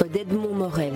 d'Edmond Morel.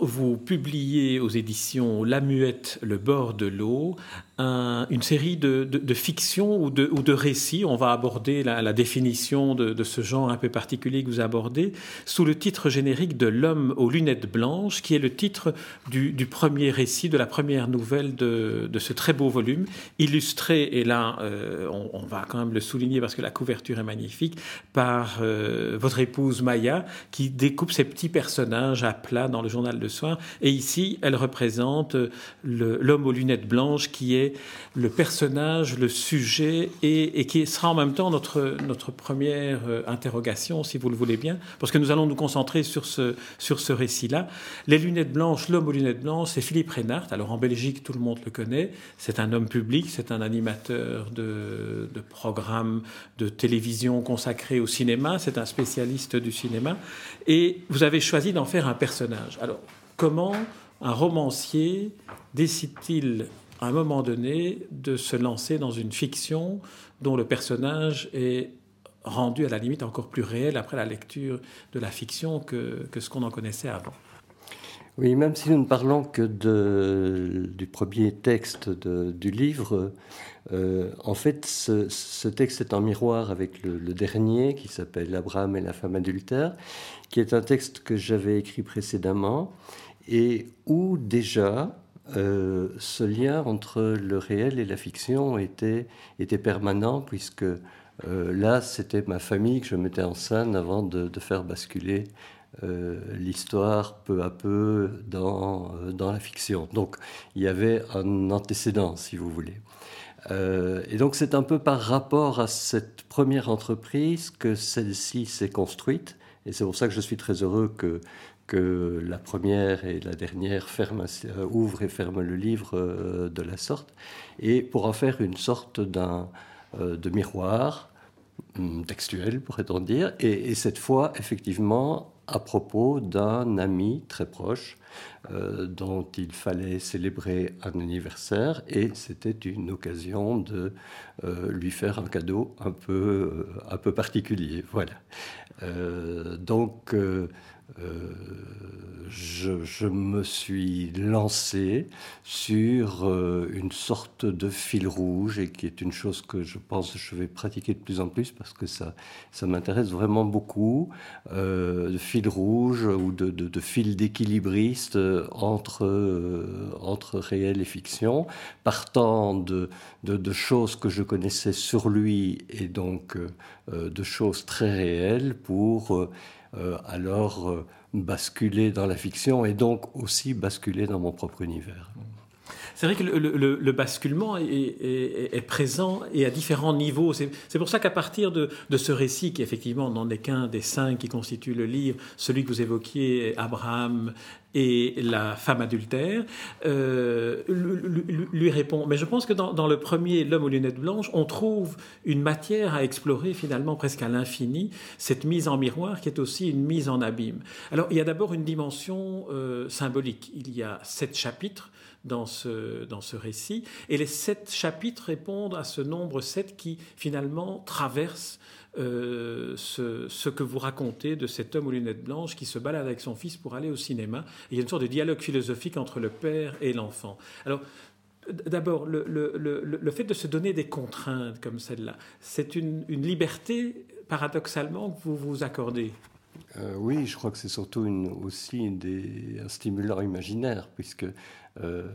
Vous publiez aux éditions La Muette, Le bord de l'eau, une série de, de, fictions ou de, ou de, récits. On va aborder la, définition de, ce genre un peu particulier que vous abordez sous le titre générique de L'homme aux lunettes blanches, qui est le titre du, premier récit, de la première nouvelle de, ce très beau volume, illustré, et là euh, on, va quand même le souligner parce que la couverture est magnifique, par euh, votre épouse Maya, qui découpe ces petits personnages à plat dans le journal de soir. Et ici, elle représente l'homme aux lunettes blanches qui est le personnage, le sujet, et, qui sera en même temps notre, première euh, interrogation, si vous le voulez bien, parce que nous allons nous concentrer sur ce, sur ce récit-là. Les lunettes blanches, l'homme aux lunettes blanches, c'est Philippe Reynard. Alors en Belgique, tout le monde le connaît. C'est un homme public, c'est un animateur de, de programmes de télévision consacrés au cinéma, c'est un spécialiste du cinéma. Et vous avez choisi d'en faire un personnage. Alors, comment un romancier décide-t-il à un moment donné de se lancer dans une fiction dont le personnage est rendu à la limite encore plus réel après la lecture de la fiction que, que ce qu'on en connaissait avant. Oui, même si nous ne parlons que de, du premier texte de, du livre, euh, en fait, ce, texte est en miroir avec le, le dernier qui s'appelle Abraham et la femme adultère, qui est un texte que j'avais écrit précédemment et où déjà euh, ce lien entre le réel et la fiction était, permanent, puisque euh, là, c'était ma famille que je mettais en scène avant de, faire basculer euh, l'histoire peu à peu dans la fiction. Donc, il y avait un antécédent, si vous voulez. et donc, c'est un peu par rapport à cette première entreprise que celle-ci s'est construite. Et c'est pour ça que je suis très heureux que, que la première et la dernière euh, ouvrent et ferment le livre euh, de la sorte, et pour en faire une sorte d'un, euh, de miroir hum, textuel, pourrait-on dire, et, cette fois, effectivement, à propos d'un ami très proche dont il fallait célébrer un anniversaire, et c'était une occasion de lui faire un cadeau un peu, un peu particulier. Voilà. donc, euh, je, me suis lancé sur euh, une sorte de fil rouge et qui est une chose que je pense que je vais pratiquer de plus en plus parce que ça, ça m'intéresse vraiment beaucoup, euh, de fil rouge ou de, de, fil d'équilibriste entre, entre réel et fiction, partant de, de, choses que je connaissais sur lui et donc de choses très réelles pour euh, alors euh, basculer dans la fiction et donc aussi basculer dans mon propre univers. C'est vrai que le, basculement est, présent et à différents niveaux. C'est pour ça qu'à partir de, ce récit, qui effectivement n'en est qu'un des cinq qui constituent le livre, celui que vous évoquiez, Abraham et la femme adultère, euh, lui, répond. Mais je pense que dans, le premier, L'homme aux lunettes blanches, on trouve une matière à explorer finalement presque à l'infini, cette mise en miroir qui est aussi une mise en abîme. Alors il y a d'abord une dimension euh, symbolique. Il y a sept chapitres dans ce, dans ce récit. Et les sept chapitres répondent à ce nombre sept qui finalement traverse euh, ce, que vous racontez de cet homme aux lunettes blanches qui se balade avec son fils pour aller au cinéma. il y a une sorte de dialogue philosophique entre le père et l'enfant. Alors, D'abord, le, le, le, le, fait de se donner des contraintes comme celle-là, c'est une, une, liberté, paradoxalement, que vous vous accordez? Euh, oui, je crois que c'est surtout une, aussi des, un stimulant imaginaire, puisque euh,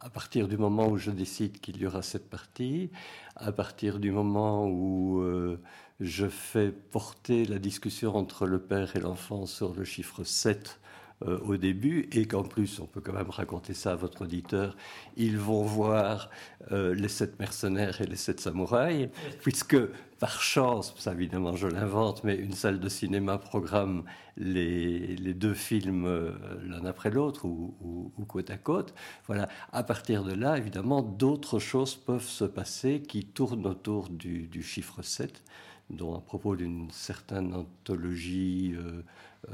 à partir du moment où je décide qu'il y aura cette partie, à partir du moment où je fais porter la discussion entre le père et l'enfant sur le chiffre 7 euh, au début, et qu'en plus, on peut quand même raconter ça à votre auditeur, ils vont voir euh, les sept mercenaires et les sept samouraïs, puisque par chance, ça évidemment je l'invente, mais une salle de cinéma programme les, deux films euh, l'un après l'autre ou, ou, côte à côte. Voilà. À partir de là, évidemment, d'autres choses peuvent se passer qui tournent autour du, du chiffre 7 dont à propos d'une certaine anthologie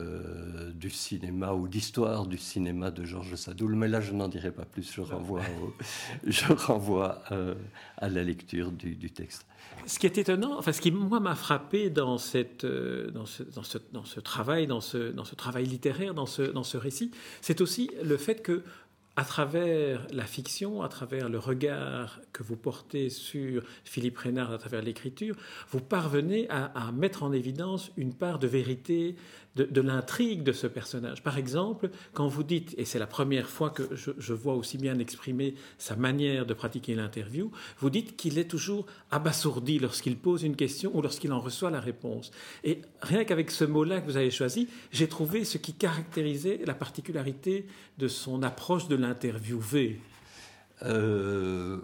euh, du cinéma ou d'histoire du cinéma de Georges Sadoul. Mais là, je n'en dirai pas plus. Je renvoie, je renvoie euh, à la lecture du, texte. Ce qui est étonnant, enfin, ce qui moi m'a frappé dans, cette, euh, dans, ce, dans, ce, dans ce travail, dans ce, dans ce travail littéraire, dans ce, dans ce récit, c'est aussi le fait que à travers la fiction, à travers le regard que vous portez sur Philippe Reynard, à travers l'écriture, vous parvenez à, mettre en évidence une part de vérité de, l'intrigue de ce personnage. Par exemple, quand vous dites, et c'est la première fois que je, vois aussi bien exprimer sa manière de pratiquer l'interview, vous dites qu'il est toujours abasourdi lorsqu'il pose une question ou lorsqu'il en reçoit la réponse. Et rien qu'avec ce mot-là que vous avez choisi, j'ai trouvé ce qui caractérisait la particularité de son approche de l'interviewé. Euh,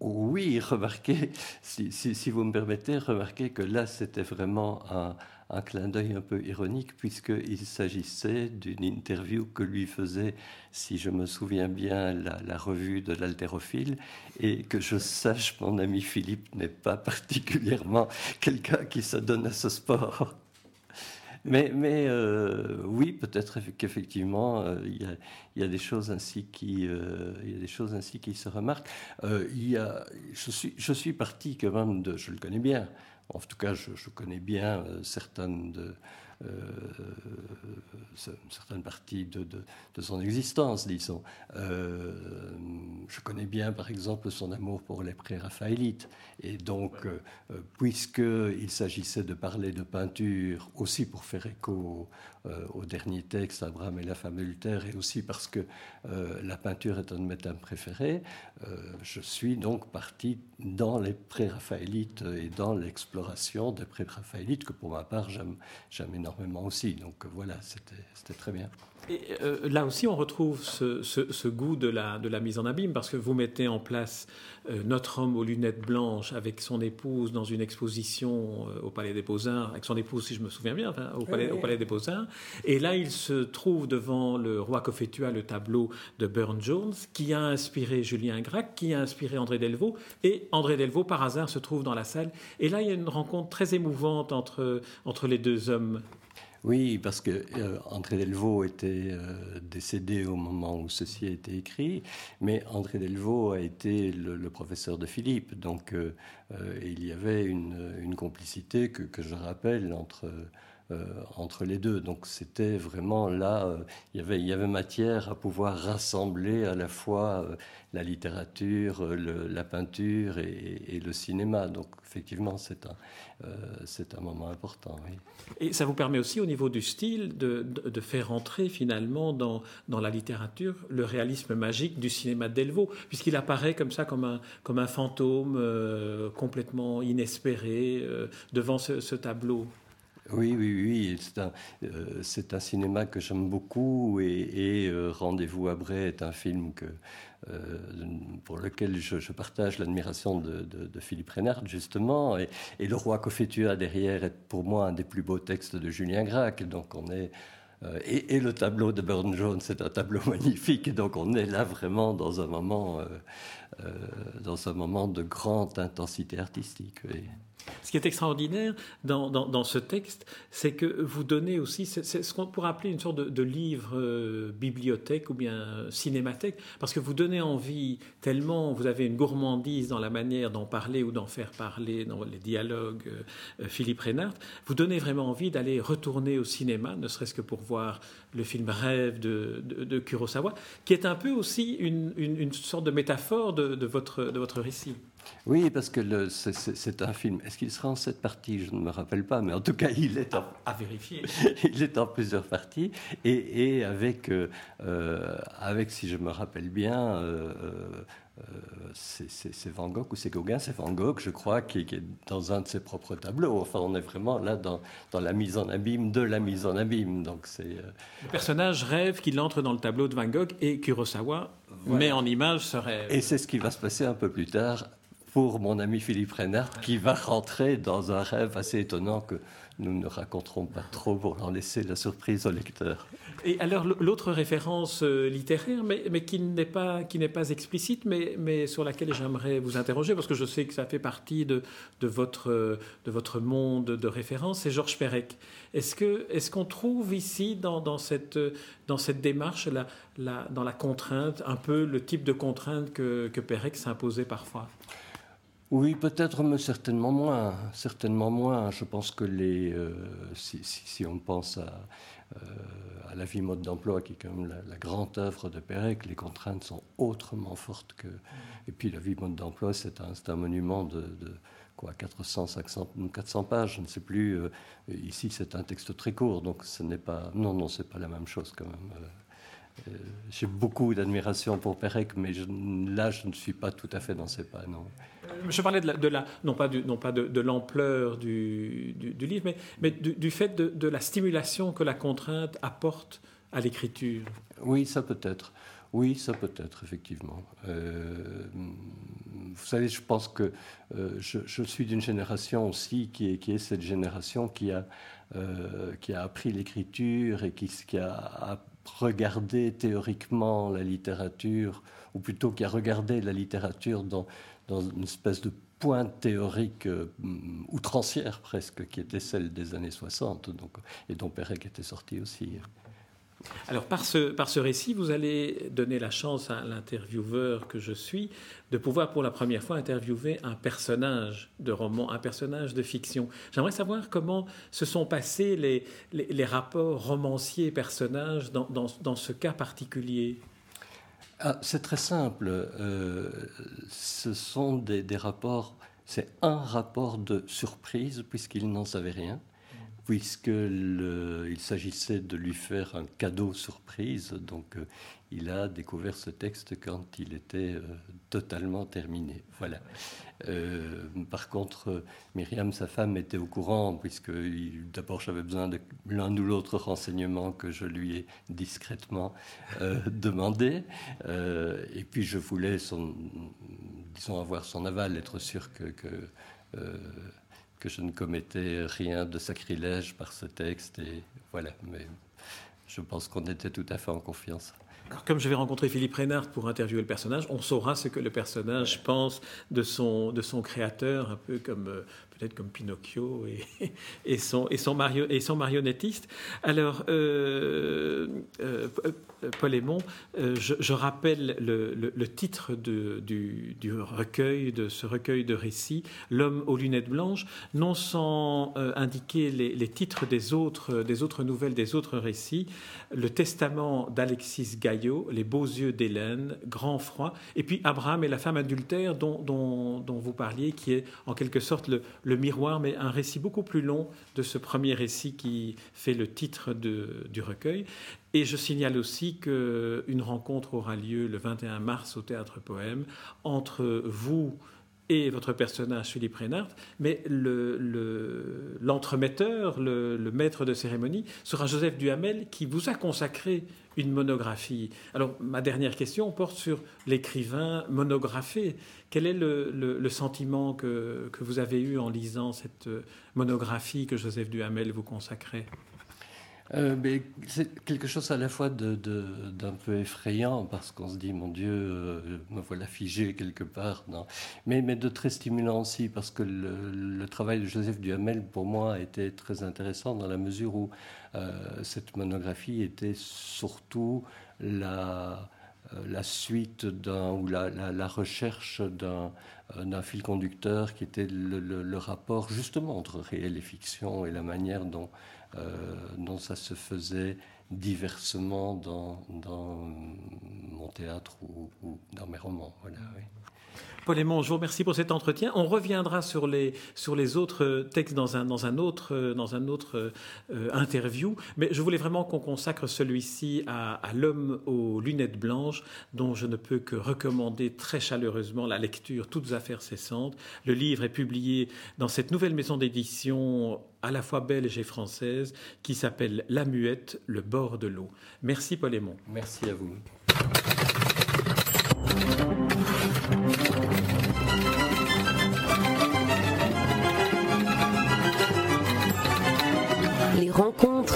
oui, remarquez, si, vous me permettez, remarquez que là, c'était vraiment un, clin d'œil un peu ironique, puisqu'il s'agissait d'une interview que lui faisait, si je me souviens bien, la, revue de l'haltérophile, et que je sache, mon ami Philippe n'est pas particulièrement quelqu'un qui se donne à ce sport. Mais, euh, oui, peut-être qu'effectivement, euh, il y, a des choses ainsi qui, euh, y a des choses ainsi qui se remarquent. il y a, je suis, je suis parti quand même de, je le connais bien, en tout cas, je, connais bien euh, certaines, de, euh, certaines parties de, son existence, disons. Euh, je connais bien, par exemple, son amour pour les pré-raphaélites. Et donc, puisqu'il s'agissait de parler de peinture, aussi pour faire écho au dernier texte, Abraham et la femme adultère, et aussi parce que la peinture est un de mes thèmes préférés, je suis donc parti dans les pré-raphaélites et dans l'exploration des pré-raphaélites que pour ma part j'aime énormément aussi. Donc voilà, c'était très bien. Et euh, là aussi, on retrouve ce, goût de la, de la, mise en abîme, parce que vous mettez en place euh, notre homme aux lunettes blanches avec son épouse dans une exposition euh, au Palais des Beaux-Arts, avec son épouse, si je me souviens bien, au, Palais, au Palais des Beaux-Arts. Et là, il se trouve devant le roi Cophetua, le tableau de Burne Jones, qui a inspiré Julien Gracq, qui a inspiré André Delvaux. Et André Delvaux, par hasard, se trouve dans la salle. Et là, il y a une rencontre très émouvante entre, entre les deux hommes. Oui, parce que euh, André Delvaux était euh, décédé au moment où ceci a été écrit, mais André Delvaux a été le, professeur de Philippe, donc euh, il y avait une, complicité que, je rappelle entre entre les deux. Donc c'était vraiment là, euh, il, y avait, matière à pouvoir rassembler à la fois euh, la littérature, la peinture et, le cinéma. Donc effectivement, c'est un, moment important. Et ça vous permet aussi au niveau du style de, faire entrer finalement dans, la littérature le réalisme magique du cinéma de Delvaux, puisqu'il apparaît comme ça, comme un fantôme complètement inespéré devant ce tableau. Oui, oui, oui. C'est un, euh, c'est un cinéma que j'aime beaucoup et, euh, Rendez-vous à Bray est un film que, euh, pour lequel je, partage l'admiration de, Philippe Reynard, justement. Et, Le Roi Cophetua derrière est pour moi un des plus beaux textes de Julien Gracq. Donc on est. Et, le tableau de Burne Jones, c'est un tableau magnifique. Donc on est là vraiment dans un moment, dans un moment de grande intensité artistique. Ce qui est extraordinaire dans, ce texte, c'est que vous donnez aussi, c'est ce qu'on pourrait appeler une sorte de, livre euh, bibliothèque ou bien cinémathèque, parce que vous donnez envie tellement, vous avez une gourmandise dans la manière d'en parler ou d'en faire parler dans les dialogues euh, Philippe Reynard, vous donnez vraiment envie d'aller retourner au cinéma, ne serait-ce que pour voir le film Rêve de, de, Kurosawa, qui est un peu aussi une, sorte de métaphore de, de, de votre récit. Oui, parce que c'est un film. Est-ce qu'il sera en sept parties? Je ne me rappelle pas, mais en tout cas, il est en, à, vérifier. il est en plusieurs parties et, avec, euh, euh, avec, si je me rappelle bien, euh, c'est Van Gogh ou c'est Gauguin, c'est Van Gogh, je crois, qui, est dans un de ses propres tableaux. Enfin, on est vraiment là dans, dans la mise en abîme de la mise en abîme. Donc c'est le personnage rêve qu'il entre dans le tableau de Van Gogh et Kurosawa met en image ce rêve. Et c'est ce qui va se passer un peu plus tard pour mon ami Philippe Reynard, qui va rentrer dans un rêve assez étonnant que nous ne raconterons pas trop pour en laisser la surprise au lecteur. Et alors l'autre référence euh, littéraire, mais, qui n'est pas explicite, mais, sur laquelle j'aimerais vous interroger parce que je sais que ça fait partie de, de votre de votre monde de référence, c'est Georges Perec. Est-ce qu'on trouve ici dans, cette démarche dans la contrainte un peu le type de contrainte que, que Perec s'imposait parfois? Oui, peut-être, mais certainement moins. Certainement moins. Je pense que les, euh, si, si, on pense à, euh, à la vie mode d'emploi, qui est quand même la, grande œuvre de Pérec, les contraintes sont autrement fortes que. Et puis la vie mode d'emploi, c'est un, un, monument de, quoi, 400, 500, 400 pages, je ne sais plus. Euh, ici, c'est un texte très court, donc ce n'est pas. Non, non, c'est pas la même chose quand même. Euh, j'ai beaucoup d'admiration pour Pérec, mais là, je ne suis pas tout à fait dans ses pas, non. Euh, je parlais de la, non pas, du, non pas de, l'ampleur du, du, livre, mais, mais du, fait de, la stimulation que la contrainte apporte à l'écriture. Oui, ça peut être. Oui, ça peut être, effectivement. Euh, vous savez, je pense que je, suis d'une génération aussi qui est, qui est cette génération qui a, qui a appris l'écriture et qui, qui a regarder théoriquement la littérature, ou plutôt qui a regardé la littérature dans, dans une espèce de pointe théorique euh, outrancière presque, qui était celle des années 60, donc, et dont Pérec était sorti aussi. Alors par ce, par ce récit, vous allez donner la chance à l'intervieweur que je suis de pouvoir pour la première fois interviewer un personnage de roman, un personnage de fiction. J'aimerais savoir comment se sont passés les, les, rapports romanciers-personnages dans, dans, ce cas particulier. Ah, c'est très simple. Euh, ce sont des, des rapports, c'est un rapport de surprise puisqu'il n'en savait rien puisqu'il s'agissait de lui faire un cadeau surprise. Donc, euh, il a découvert ce texte quand il était euh, totalement terminé. Voilà. Euh, par contre, Myriam, sa femme, était au courant, puisque d'abord j'avais besoin de l'un ou l'autre renseignement que je lui ai discrètement demandé. et puis je voulais, son, disons, avoir son aval, être sûr que, que que je ne commettais rien de sacrilège par ce texte. Et voilà, mais je pense qu'on était tout à fait en confiance. Comme je vais rencontrer Philippe Reynard pour interviewer le personnage, on saura ce que le personnage pense de son, de son créateur, un peu comme euh, peut-être comme Pinocchio et, et, son, et, son, et son marionnettiste. Alors, euh, euh, Paul Aymon, euh, je, rappelle le, titre de, du, recueil, de ce recueil de récits, L'homme aux lunettes blanches, non sans indiquer les, titres des autres, nouvelles, des autres récits, Le testament d'Alexis Gaillot, Les beaux yeux d'Hélène, Grand froid, et puis Abraham et la femme adultère dont, vous parliez, qui est en quelque sorte le miroir, mais un récit beaucoup plus long de ce premier récit qui fait le titre de, du recueil. Et je signale aussi qu'une rencontre aura lieu le 21 mars au Théâtre Poème entre vous, et votre personnage Philippe Reynard, mais l'entremetteur, le, maître de cérémonie sera Joseph Duhamel qui vous a consacré une monographie. Alors ma dernière question porte sur l'écrivain monographé. Quel est le, sentiment que, vous avez eu en lisant cette monographie que Joseph Duhamel vous consacrait? Euh, c'est quelque chose à la fois d'un peu effrayant parce qu'on se dit mon Dieu, euh, me voilà figé quelque part. Mais, mais de très stimulant aussi parce que le, travail de Joseph Duhamel pour moi a été très intéressant dans la mesure où euh, cette monographie était surtout la, suite d'un ou la, recherche d'un fil conducteur qui était le, rapport justement entre réel et fiction et la manière dont dont ça se faisait diversement dans, mon théâtre ou, dans mes romans. Paul je vous remercie pour cet entretien. On reviendra sur les, sur les autres textes dans un, dans un autre, dans un autre euh, interview, mais je voulais vraiment qu'on consacre celui-ci à, l'homme aux lunettes blanches, dont je ne peux que recommander très chaleureusement la lecture, toutes affaires cessantes. Le livre est publié dans cette nouvelle maison d'édition à la fois belge et française qui s'appelle La Muette, le bord de l'eau. Merci Paul. Merci à vous.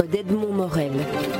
d'Edmond Morel.